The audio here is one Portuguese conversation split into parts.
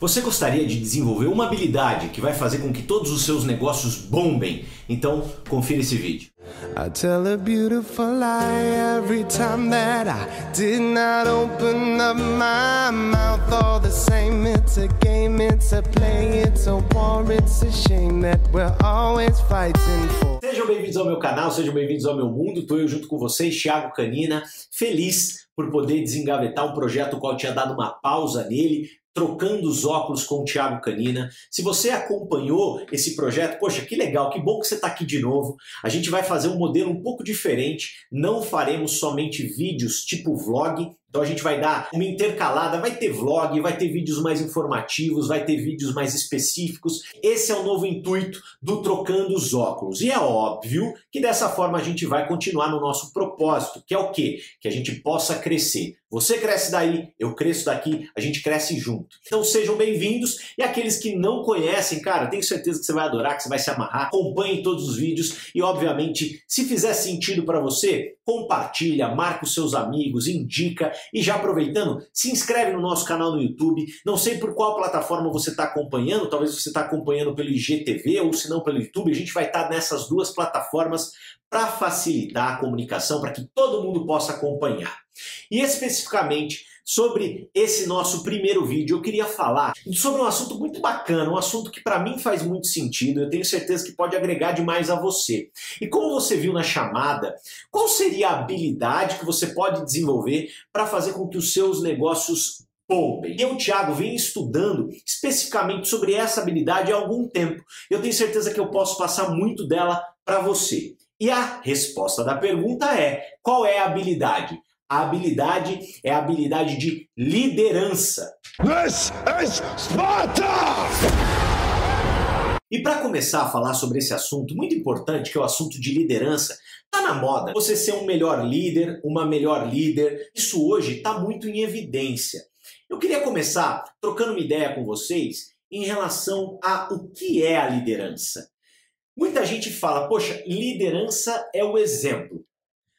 Você gostaria de desenvolver uma habilidade que vai fazer com que todos os seus negócios bombem? Então, confira esse vídeo. I tell a beautiful lie every time that I did not open up my mouth all the same. It's a game, it's a play, it's a war, it's a shame that we're always fighting for. Sejam bem-vindos ao meu canal, sejam bem-vindos ao meu mundo. Tô eu junto com vocês, Thiago Canina, feliz por poder desengavetar um projeto qual tinha dado uma pausa nele, Trocando os óculos com o Thiago Canina. Se você acompanhou esse projeto, poxa, que legal, que bom que você está aqui de novo. A gente vai fazer um modelo um pouco diferente. Não faremos somente vídeos tipo vlog, então a gente vai dar uma intercalada, vai ter vlog, vai ter vídeos mais informativos, vai ter vídeos mais específicos. Esse é o novo intuito do Trocando os Óculos. E é óbvio que dessa forma a gente vai continuar no nosso propósito, que é o quê? Que a gente possa crescer. Você cresce daí, eu cresço daqui, a gente cresce junto. Então sejam bem-vindos e aqueles que não conhecem, cara, tenho certeza que você vai adorar, que você vai se amarrar. Acompanhe todos os vídeos e, obviamente, se fizer sentido para você, compartilha, marca os seus amigos, indica e já aproveitando, se inscreve no nosso canal no YouTube. Não sei por qual plataforma você está acompanhando, talvez você está acompanhando pelo IGTV ou se não pelo YouTube. A gente vai estar tá nessas duas plataformas para facilitar a comunicação, para que todo mundo possa acompanhar. E especificamente sobre esse nosso primeiro vídeo, eu queria falar sobre um assunto muito bacana, um assunto que para mim faz muito sentido, eu tenho certeza que pode agregar demais a você. E como você viu na chamada, qual seria a habilidade que você pode desenvolver para fazer com que os seus negócios bombem? Eu, Thiago, venho estudando especificamente sobre essa habilidade há algum tempo. Eu tenho certeza que eu posso passar muito dela para você. E a resposta da pergunta é: qual é a habilidade? A habilidade é a habilidade de liderança. This is Sparta! E para começar a falar sobre esse assunto muito importante, que é o assunto de liderança, tá na moda. Você ser um melhor líder, uma melhor líder, isso hoje está muito em evidência. Eu queria começar trocando uma ideia com vocês em relação a o que é a liderança. Muita gente fala, poxa, liderança é o exemplo.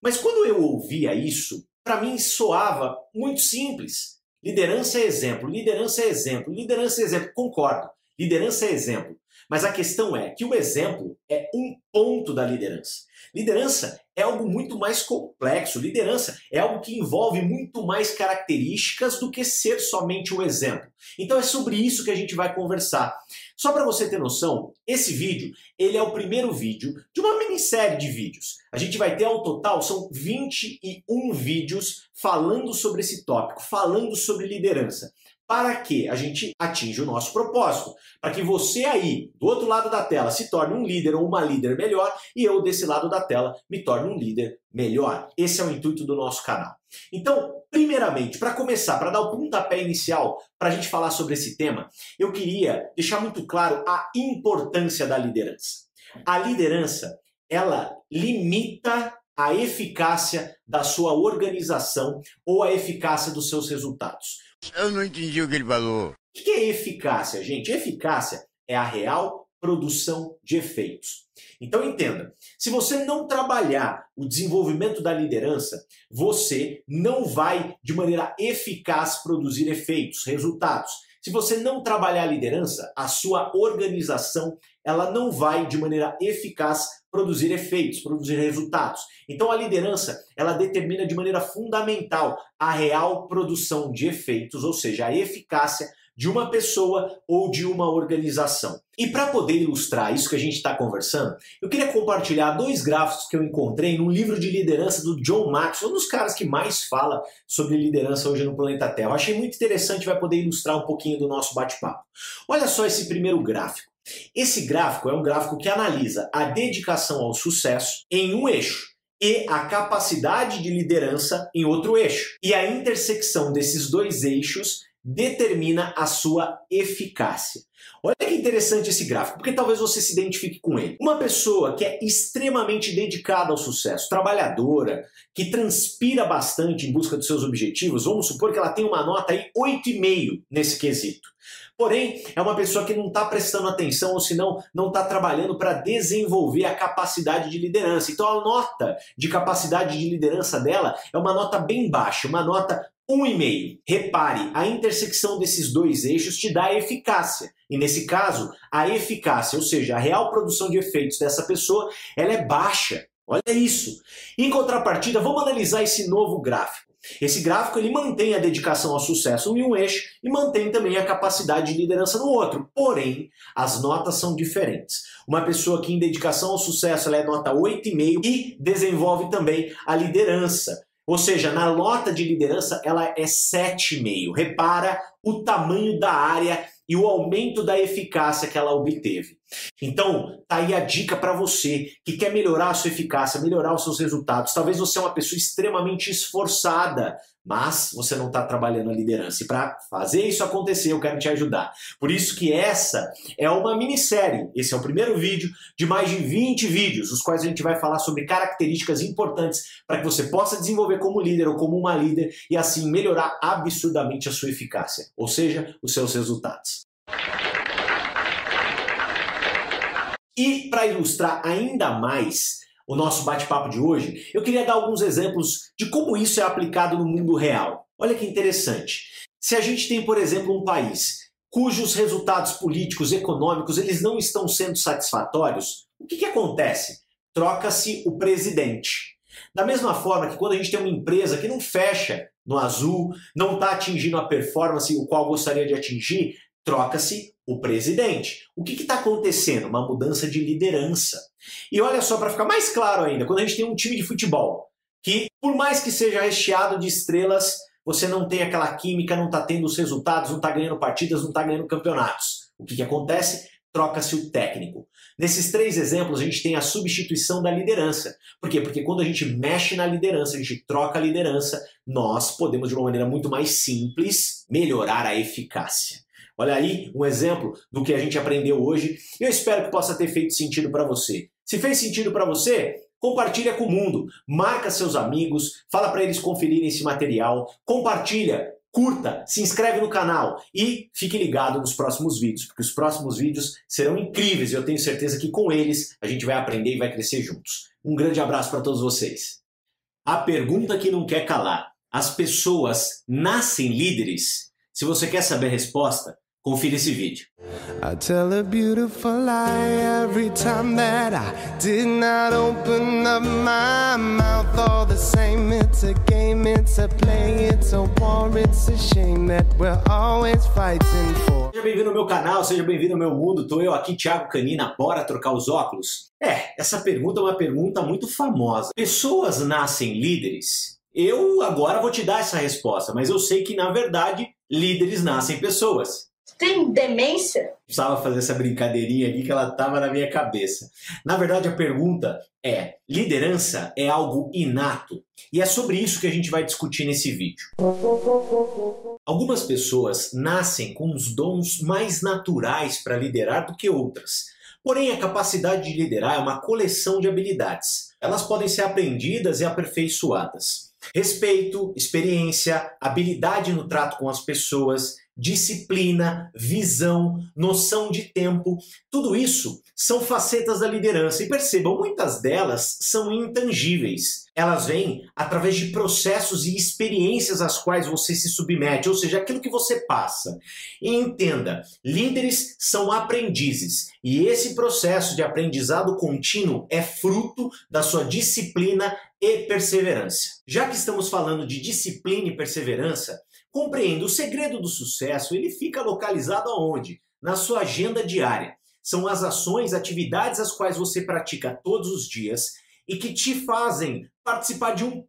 Mas quando eu ouvia isso, para mim soava muito simples. Liderança é exemplo, liderança é exemplo, liderança é exemplo. Concordo, liderança é exemplo. Mas a questão é que o exemplo é um ponto da liderança. Liderança é algo muito mais complexo. Liderança é algo que envolve muito mais características do que ser somente um exemplo. Então é sobre isso que a gente vai conversar. Só para você ter noção, esse vídeo, ele é o primeiro vídeo de uma minissérie de vídeos. A gente vai ter ao total são 21 vídeos falando sobre esse tópico, falando sobre liderança para que a gente atinja o nosso propósito, para que você aí, do outro lado da tela, se torne um líder ou uma líder melhor e eu desse lado da tela me torne um líder melhor. Esse é o intuito do nosso canal. Então, primeiramente, para começar, para dar o pontapé inicial para a gente falar sobre esse tema, eu queria deixar muito claro a importância da liderança. A liderança, ela limita a eficácia da sua organização ou a eficácia dos seus resultados. Eu não entendi o que ele falou. O que é eficácia, gente? Eficácia é a real produção de efeitos. Então entenda, se você não trabalhar o desenvolvimento da liderança, você não vai de maneira eficaz produzir efeitos, resultados. Se você não trabalhar a liderança, a sua organização ela não vai de maneira eficaz produzir efeitos, produzir resultados. Então a liderança, ela determina de maneira fundamental a real produção de efeitos, ou seja, a eficácia de uma pessoa ou de uma organização. E para poder ilustrar isso que a gente está conversando, eu queria compartilhar dois gráficos que eu encontrei num livro de liderança do John Maxwell, um dos caras que mais fala sobre liderança hoje no planeta Terra. Eu achei muito interessante, vai poder ilustrar um pouquinho do nosso bate-papo. Olha só esse primeiro gráfico. Esse gráfico é um gráfico que analisa a dedicação ao sucesso em um eixo e a capacidade de liderança em outro eixo. E a intersecção desses dois eixos determina a sua eficácia. Olha que interessante esse gráfico, porque talvez você se identifique com ele. Uma pessoa que é extremamente dedicada ao sucesso, trabalhadora, que transpira bastante em busca dos seus objetivos, vamos supor que ela tem uma nota aí 8,5 nesse quesito. Porém, é uma pessoa que não está prestando atenção ou se não não está trabalhando para desenvolver a capacidade de liderança. Então a nota de capacidade de liderança dela é uma nota bem baixa, uma nota 1,5. Repare, a intersecção desses dois eixos te dá eficácia. E nesse caso, a eficácia, ou seja, a real produção de efeitos dessa pessoa, ela é baixa. Olha isso. Em contrapartida, vamos analisar esse novo gráfico. Esse gráfico ele mantém a dedicação ao sucesso em um eixo e mantém também a capacidade de liderança no outro. Porém, as notas são diferentes. Uma pessoa que em dedicação ao sucesso ela é nota 8,5 e desenvolve também a liderança. Ou seja, na nota de liderança ela é 7,5. Repara o tamanho da área e o aumento da eficácia que ela obteve. Então, tá aí a dica para você que quer melhorar a sua eficácia, melhorar os seus resultados. Talvez você é uma pessoa extremamente esforçada, mas você não está trabalhando a liderança. E para fazer isso acontecer, eu quero te ajudar. Por isso que essa é uma minissérie. Esse é o primeiro vídeo de mais de 20 vídeos, os quais a gente vai falar sobre características importantes para que você possa desenvolver como líder ou como uma líder e assim melhorar absurdamente a sua eficácia, ou seja, os seus resultados. E para ilustrar ainda mais o nosso bate-papo de hoje, eu queria dar alguns exemplos de como isso é aplicado no mundo real. Olha que interessante. Se a gente tem, por exemplo, um país cujos resultados políticos, econômicos, eles não estão sendo satisfatórios, o que, que acontece? Troca-se o presidente. Da mesma forma que quando a gente tem uma empresa que não fecha no azul, não está atingindo a performance o qual gostaria de atingir, troca-se o presidente. O que está acontecendo? Uma mudança de liderança. E olha só, para ficar mais claro ainda, quando a gente tem um time de futebol que, por mais que seja recheado de estrelas, você não tem aquela química, não está tendo os resultados, não está ganhando partidas, não está ganhando campeonatos. O que, que acontece? Troca-se o técnico. Nesses três exemplos, a gente tem a substituição da liderança. Por quê? Porque quando a gente mexe na liderança, a gente troca a liderança, nós podemos, de uma maneira muito mais simples, melhorar a eficácia. Olha aí um exemplo do que a gente aprendeu hoje. Eu espero que possa ter feito sentido para você. Se fez sentido para você, compartilha com o mundo, marca seus amigos, fala para eles conferirem esse material, compartilha, curta, se inscreve no canal e fique ligado nos próximos vídeos, porque os próximos vídeos serão incríveis e eu tenho certeza que com eles a gente vai aprender e vai crescer juntos. Um grande abraço para todos vocês. A pergunta que não quer calar: as pessoas nascem líderes? Se você quer saber a resposta, Confira esse vídeo. I tell a beautiful lie every time that I did not open up my mouth all the same. It's a game, it's a play, it's a war, it's a shame that we're always fighting for. Seja bem-vindo ao meu canal, seja bem-vindo ao meu mundo. Tô eu aqui, Thiago Canina, bora trocar os óculos? É, essa pergunta é uma pergunta muito famosa. Pessoas nascem líderes? Eu agora vou te dar essa resposta, mas eu sei que na verdade líderes nascem pessoas tem demência? Precisava fazer essa brincadeirinha aqui que ela estava na minha cabeça. Na verdade, a pergunta é: liderança é algo inato? E é sobre isso que a gente vai discutir nesse vídeo. Algumas pessoas nascem com os dons mais naturais para liderar do que outras. Porém, a capacidade de liderar é uma coleção de habilidades. Elas podem ser aprendidas e aperfeiçoadas. Respeito, experiência, habilidade no trato com as pessoas, disciplina, visão, noção de tempo, tudo isso são facetas da liderança e percebam, muitas delas são intangíveis. Elas vêm através de processos e experiências às quais você se submete, ou seja, aquilo que você passa. E entenda, líderes são aprendizes e esse processo de aprendizado contínuo é fruto da sua disciplina e perseverança. Já que estamos falando de disciplina e perseverança, Compreenda, o segredo do sucesso, ele fica localizado aonde? Na sua agenda diária. São as ações, atividades as quais você pratica todos os dias e que te fazem participar de um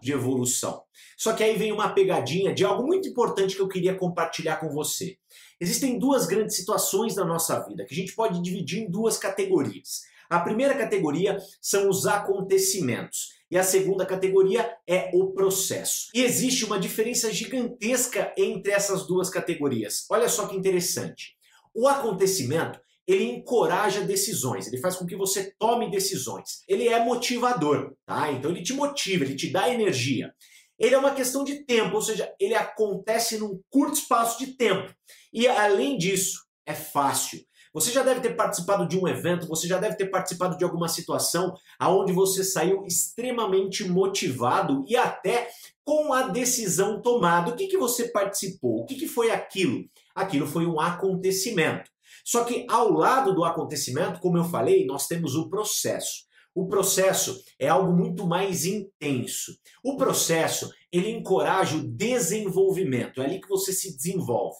de evolução. Só que aí vem uma pegadinha de algo muito importante que eu queria compartilhar com você. Existem duas grandes situações na nossa vida que a gente pode dividir em duas categorias. A primeira categoria são os acontecimentos e a segunda categoria é o processo. E existe uma diferença gigantesca entre essas duas categorias. Olha só que interessante. O acontecimento ele encoraja decisões, ele faz com que você tome decisões. Ele é motivador, tá? Então ele te motiva, ele te dá energia. Ele é uma questão de tempo, ou seja, ele acontece num curto espaço de tempo. E além disso, é fácil. Você já deve ter participado de um evento, você já deve ter participado de alguma situação aonde você saiu extremamente motivado e até com a decisão tomada. O que, que você participou? O que, que foi aquilo? Aquilo foi um acontecimento. Só que ao lado do acontecimento, como eu falei, nós temos o processo. O processo é algo muito mais intenso. O processo, ele encoraja o desenvolvimento, é ali que você se desenvolve.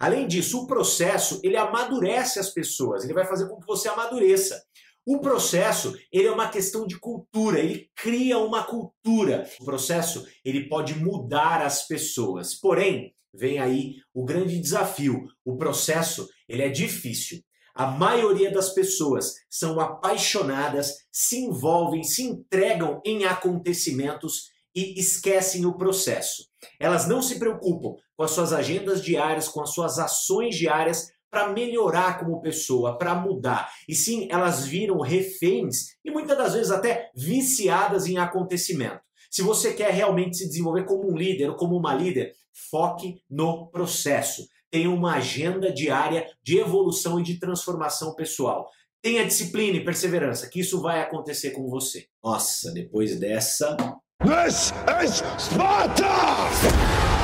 Além disso, o processo, ele amadurece as pessoas, ele vai fazer com que você amadureça. O processo, ele é uma questão de cultura, ele cria uma cultura. O processo, ele pode mudar as pessoas. Porém, vem aí o grande desafio. O processo, ele é difícil. A maioria das pessoas são apaixonadas, se envolvem, se entregam em acontecimentos e esquecem o processo. Elas não se preocupam com as suas agendas diárias, com as suas ações diárias para melhorar como pessoa, para mudar. E sim, elas viram reféns e muitas das vezes até viciadas em acontecimento. Se você quer realmente se desenvolver como um líder ou como uma líder, foque no processo. Tenha uma agenda diária de evolução e de transformação pessoal. Tenha disciplina e perseverança, que isso vai acontecer com você. Nossa, depois dessa. This is Sparta!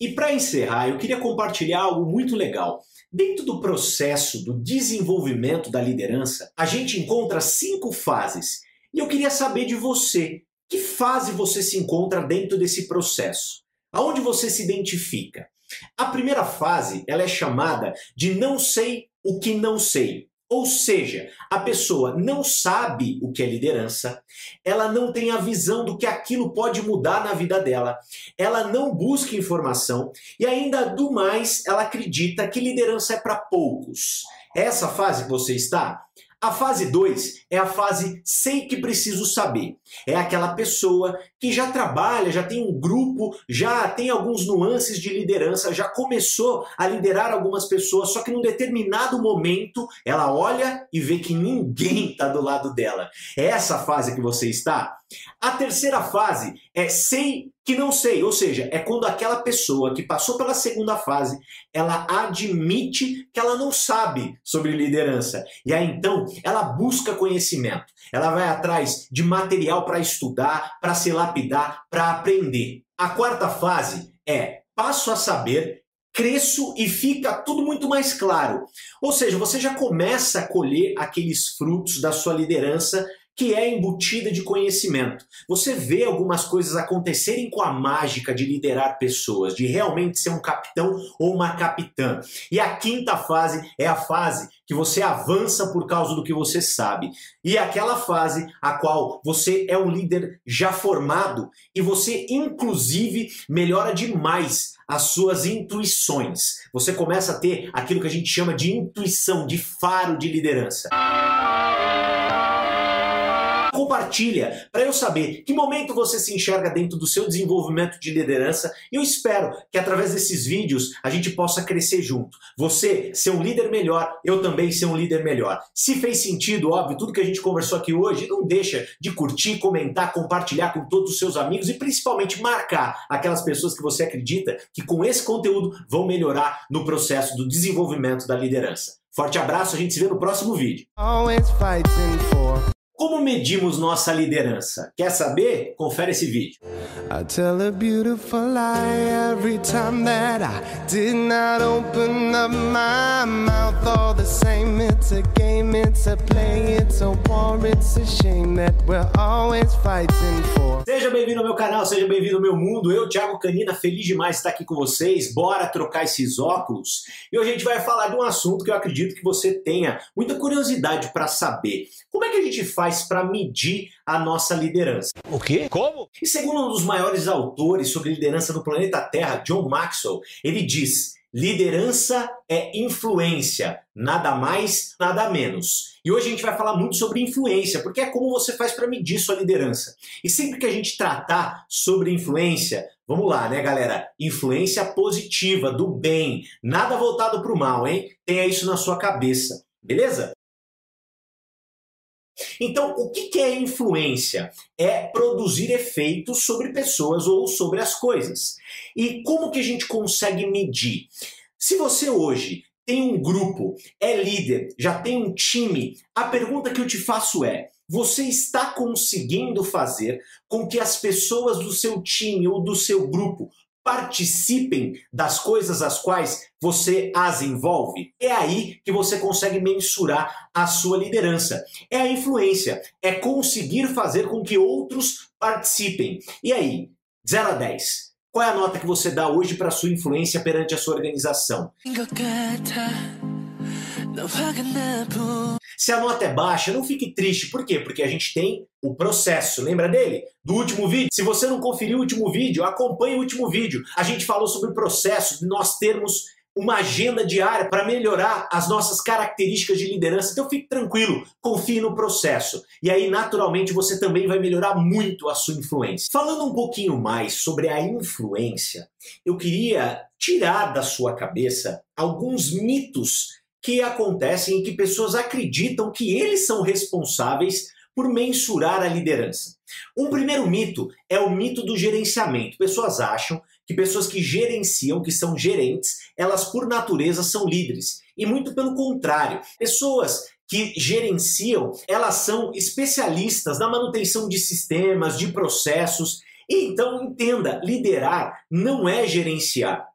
E para encerrar, eu queria compartilhar algo muito legal. Dentro do processo do desenvolvimento da liderança, a gente encontra cinco fases. E eu queria saber de você, que fase você se encontra dentro desse processo? Aonde você se identifica? A primeira fase, ela é chamada de não sei o que não sei. Ou seja, a pessoa não sabe o que é liderança, ela não tem a visão do que aquilo pode mudar na vida dela, ela não busca informação e ainda do mais, ela acredita que liderança é para poucos. Essa fase que você está, a fase 2 é a fase sei que preciso saber. É aquela pessoa que já trabalha, já tem um grupo, já tem alguns nuances de liderança, já começou a liderar algumas pessoas, só que num determinado momento ela olha e vê que ninguém está do lado dela. É essa fase que você está? A terceira fase é sei que não sei, ou seja, é quando aquela pessoa que passou pela segunda fase, ela admite que ela não sabe sobre liderança. E aí então, ela busca conhecimento. Ela vai atrás de material para estudar, para se lapidar, para aprender. A quarta fase é passo a saber cresço e fica tudo muito mais claro. Ou seja, você já começa a colher aqueles frutos da sua liderança que é embutida de conhecimento. Você vê algumas coisas acontecerem com a mágica de liderar pessoas, de realmente ser um capitão ou uma capitã. E a quinta fase é a fase que você avança por causa do que você sabe. E é aquela fase a qual você é um líder já formado e você inclusive melhora demais as suas intuições. Você começa a ter aquilo que a gente chama de intuição, de faro de liderança compartilha para eu saber que momento você se enxerga dentro do seu desenvolvimento de liderança e eu espero que através desses vídeos a gente possa crescer junto. Você ser um líder melhor, eu também ser um líder melhor. Se fez sentido, óbvio, tudo que a gente conversou aqui hoje, não deixa de curtir, comentar, compartilhar com todos os seus amigos e principalmente marcar aquelas pessoas que você acredita que com esse conteúdo vão melhorar no processo do desenvolvimento da liderança. Forte abraço, a gente se vê no próximo vídeo. Como medimos nossa liderança? Quer saber? Confere esse vídeo. I tell a beautiful lie every time that I did not open up my mouth all the same. It's a game, it's a play, it's a war, it's a shame that we're always fighting for. Seja bem-vindo ao meu canal, seja bem-vindo ao meu mundo. Eu, Thiago Canina, feliz demais de estar aqui com vocês. Bora trocar esses óculos. E hoje a gente vai falar de um assunto que eu acredito que você tenha muita curiosidade para saber. Como é que a gente faz para medir a nossa liderança? O quê? Como? E segundo um dos maiores autores sobre liderança do planeta Terra, John Maxwell, ele diz: liderança é influência, nada mais, nada menos. E hoje a gente vai falar muito sobre influência, porque é como você faz para medir sua liderança. E sempre que a gente tratar sobre influência, vamos lá, né, galera? Influência positiva, do bem, nada voltado para o mal, hein? Tenha isso na sua cabeça, beleza? Então, o que é influência? É produzir efeitos sobre pessoas ou sobre as coisas. E como que a gente consegue medir? Se você hoje tem um grupo, é líder, já tem um time, a pergunta que eu te faço é: você está conseguindo fazer com que as pessoas do seu time ou do seu grupo participem das coisas às quais você as envolve. É aí que você consegue mensurar a sua liderança. É a influência, é conseguir fazer com que outros participem. E aí, 0 a 10. Qual é a nota que você dá hoje para sua influência perante a sua organização? Se a nota é baixa, não fique triste. Por quê? Porque a gente tem o processo. Lembra dele? Do último vídeo? Se você não conferiu o último vídeo, acompanhe o último vídeo. A gente falou sobre o processo de nós termos uma agenda diária para melhorar as nossas características de liderança. Então fique tranquilo, confie no processo. E aí, naturalmente, você também vai melhorar muito a sua influência. Falando um pouquinho mais sobre a influência, eu queria tirar da sua cabeça alguns mitos que acontecem e que pessoas acreditam que eles são responsáveis por mensurar a liderança. Um primeiro mito é o mito do gerenciamento. Pessoas acham que pessoas que gerenciam, que são gerentes, elas por natureza são líderes. E muito pelo contrário, pessoas que gerenciam, elas são especialistas na manutenção de sistemas, de processos. E então entenda, liderar não é gerenciar.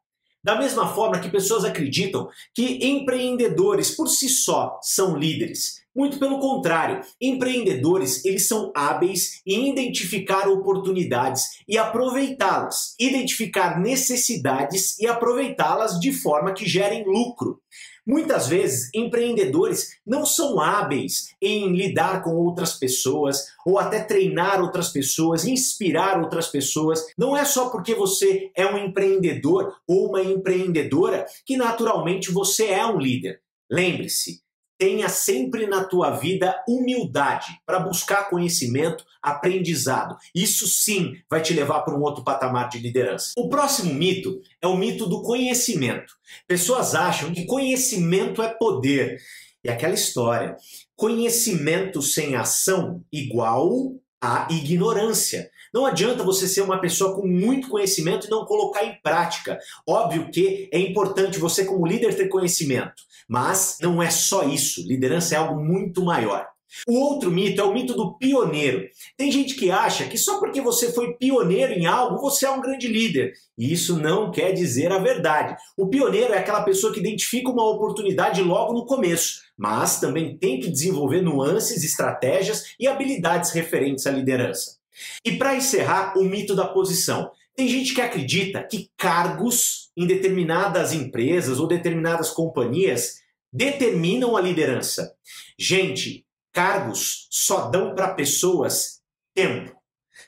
Da mesma forma que pessoas acreditam que empreendedores por si só são líderes. Muito pelo contrário, empreendedores eles são hábeis em identificar oportunidades e aproveitá-las, identificar necessidades e aproveitá-las de forma que gerem lucro. Muitas vezes, empreendedores não são hábeis em lidar com outras pessoas ou até treinar outras pessoas, inspirar outras pessoas. Não é só porque você é um empreendedor ou uma empreendedora que naturalmente você é um líder. Lembre-se, tenha sempre na tua vida humildade para buscar conhecimento, aprendizado. Isso sim vai te levar para um outro patamar de liderança. O próximo mito é o mito do conhecimento. Pessoas acham que conhecimento é poder. E aquela história, conhecimento sem ação igual a ignorância. Não adianta você ser uma pessoa com muito conhecimento e não colocar em prática. Óbvio que é importante você, como líder, ter conhecimento, mas não é só isso. Liderança é algo muito maior. O outro mito é o mito do pioneiro. Tem gente que acha que só porque você foi pioneiro em algo, você é um grande líder. E isso não quer dizer a verdade. O pioneiro é aquela pessoa que identifica uma oportunidade logo no começo, mas também tem que desenvolver nuances, estratégias e habilidades referentes à liderança. E para encerrar, o mito da posição. Tem gente que acredita que cargos em determinadas empresas ou determinadas companhias determinam a liderança. Gente, cargos só dão para pessoas tempo.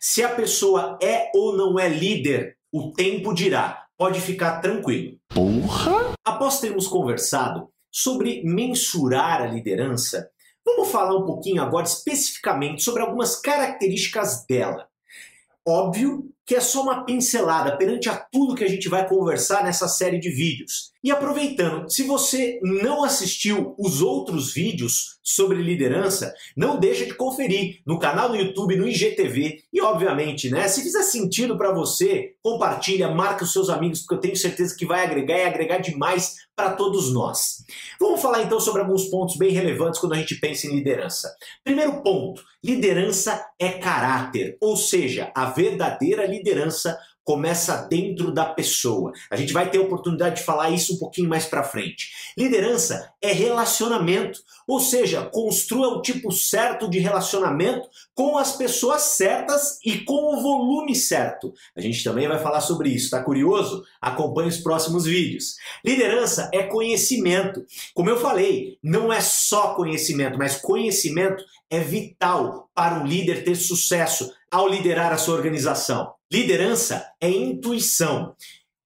Se a pessoa é ou não é líder, o tempo dirá. Pode ficar tranquilo. Porra! Após termos conversado sobre mensurar a liderança, Vamos falar um pouquinho agora especificamente sobre algumas características dela. Óbvio que é só uma pincelada perante a tudo que a gente vai conversar nessa série de vídeos. E aproveitando, se você não assistiu os outros vídeos sobre liderança, não deixa de conferir no canal do YouTube, no IGTV e obviamente, né, se fizer sentido para você, compartilha, marca os seus amigos, porque eu tenho certeza que vai agregar e agregar demais para todos nós. Vamos falar então sobre alguns pontos bem relevantes quando a gente pensa em liderança. Primeiro ponto, liderança é caráter, ou seja, a verdadeira liderança começa dentro da pessoa. A gente vai ter a oportunidade de falar isso um pouquinho mais para frente. Liderança é relacionamento, ou seja, construa o tipo certo de relacionamento com as pessoas certas e com o volume certo. A gente também vai falar sobre isso. Tá curioso? Acompanhe os próximos vídeos. Liderança é conhecimento. Como eu falei, não é só conhecimento, mas conhecimento é vital para um líder ter sucesso ao liderar a sua organização. Liderança é intuição,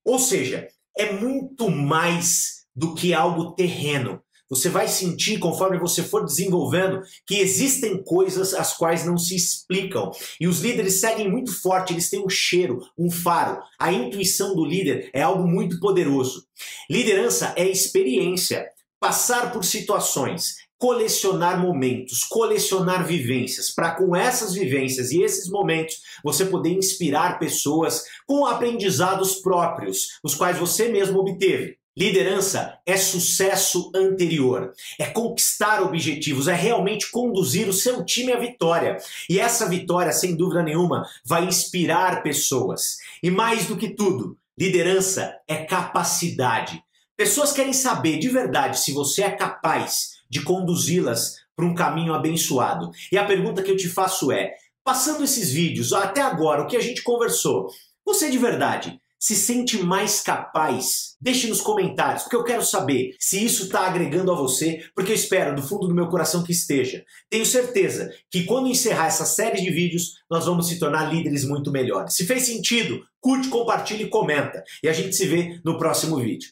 ou seja, é muito mais do que algo terreno. Você vai sentir, conforme você for desenvolvendo, que existem coisas as quais não se explicam. E os líderes seguem muito forte, eles têm um cheiro, um faro. A intuição do líder é algo muito poderoso. Liderança é experiência. Passar por situações, colecionar momentos, colecionar vivências, para com essas vivências e esses momentos você poder inspirar pessoas com aprendizados próprios, os quais você mesmo obteve. Liderança é sucesso anterior, é conquistar objetivos, é realmente conduzir o seu time à vitória. E essa vitória, sem dúvida nenhuma, vai inspirar pessoas. E mais do que tudo, liderança é capacidade. Pessoas querem saber de verdade se você é capaz de conduzi-las para um caminho abençoado. E a pergunta que eu te faço é: passando esses vídeos até agora, o que a gente conversou, você de verdade se sente mais capaz? Deixe nos comentários, porque eu quero saber se isso está agregando a você, porque eu espero do fundo do meu coração que esteja. Tenho certeza que quando encerrar essa série de vídeos, nós vamos se tornar líderes muito melhores. Se fez sentido, curte, compartilha e comenta. E a gente se vê no próximo vídeo.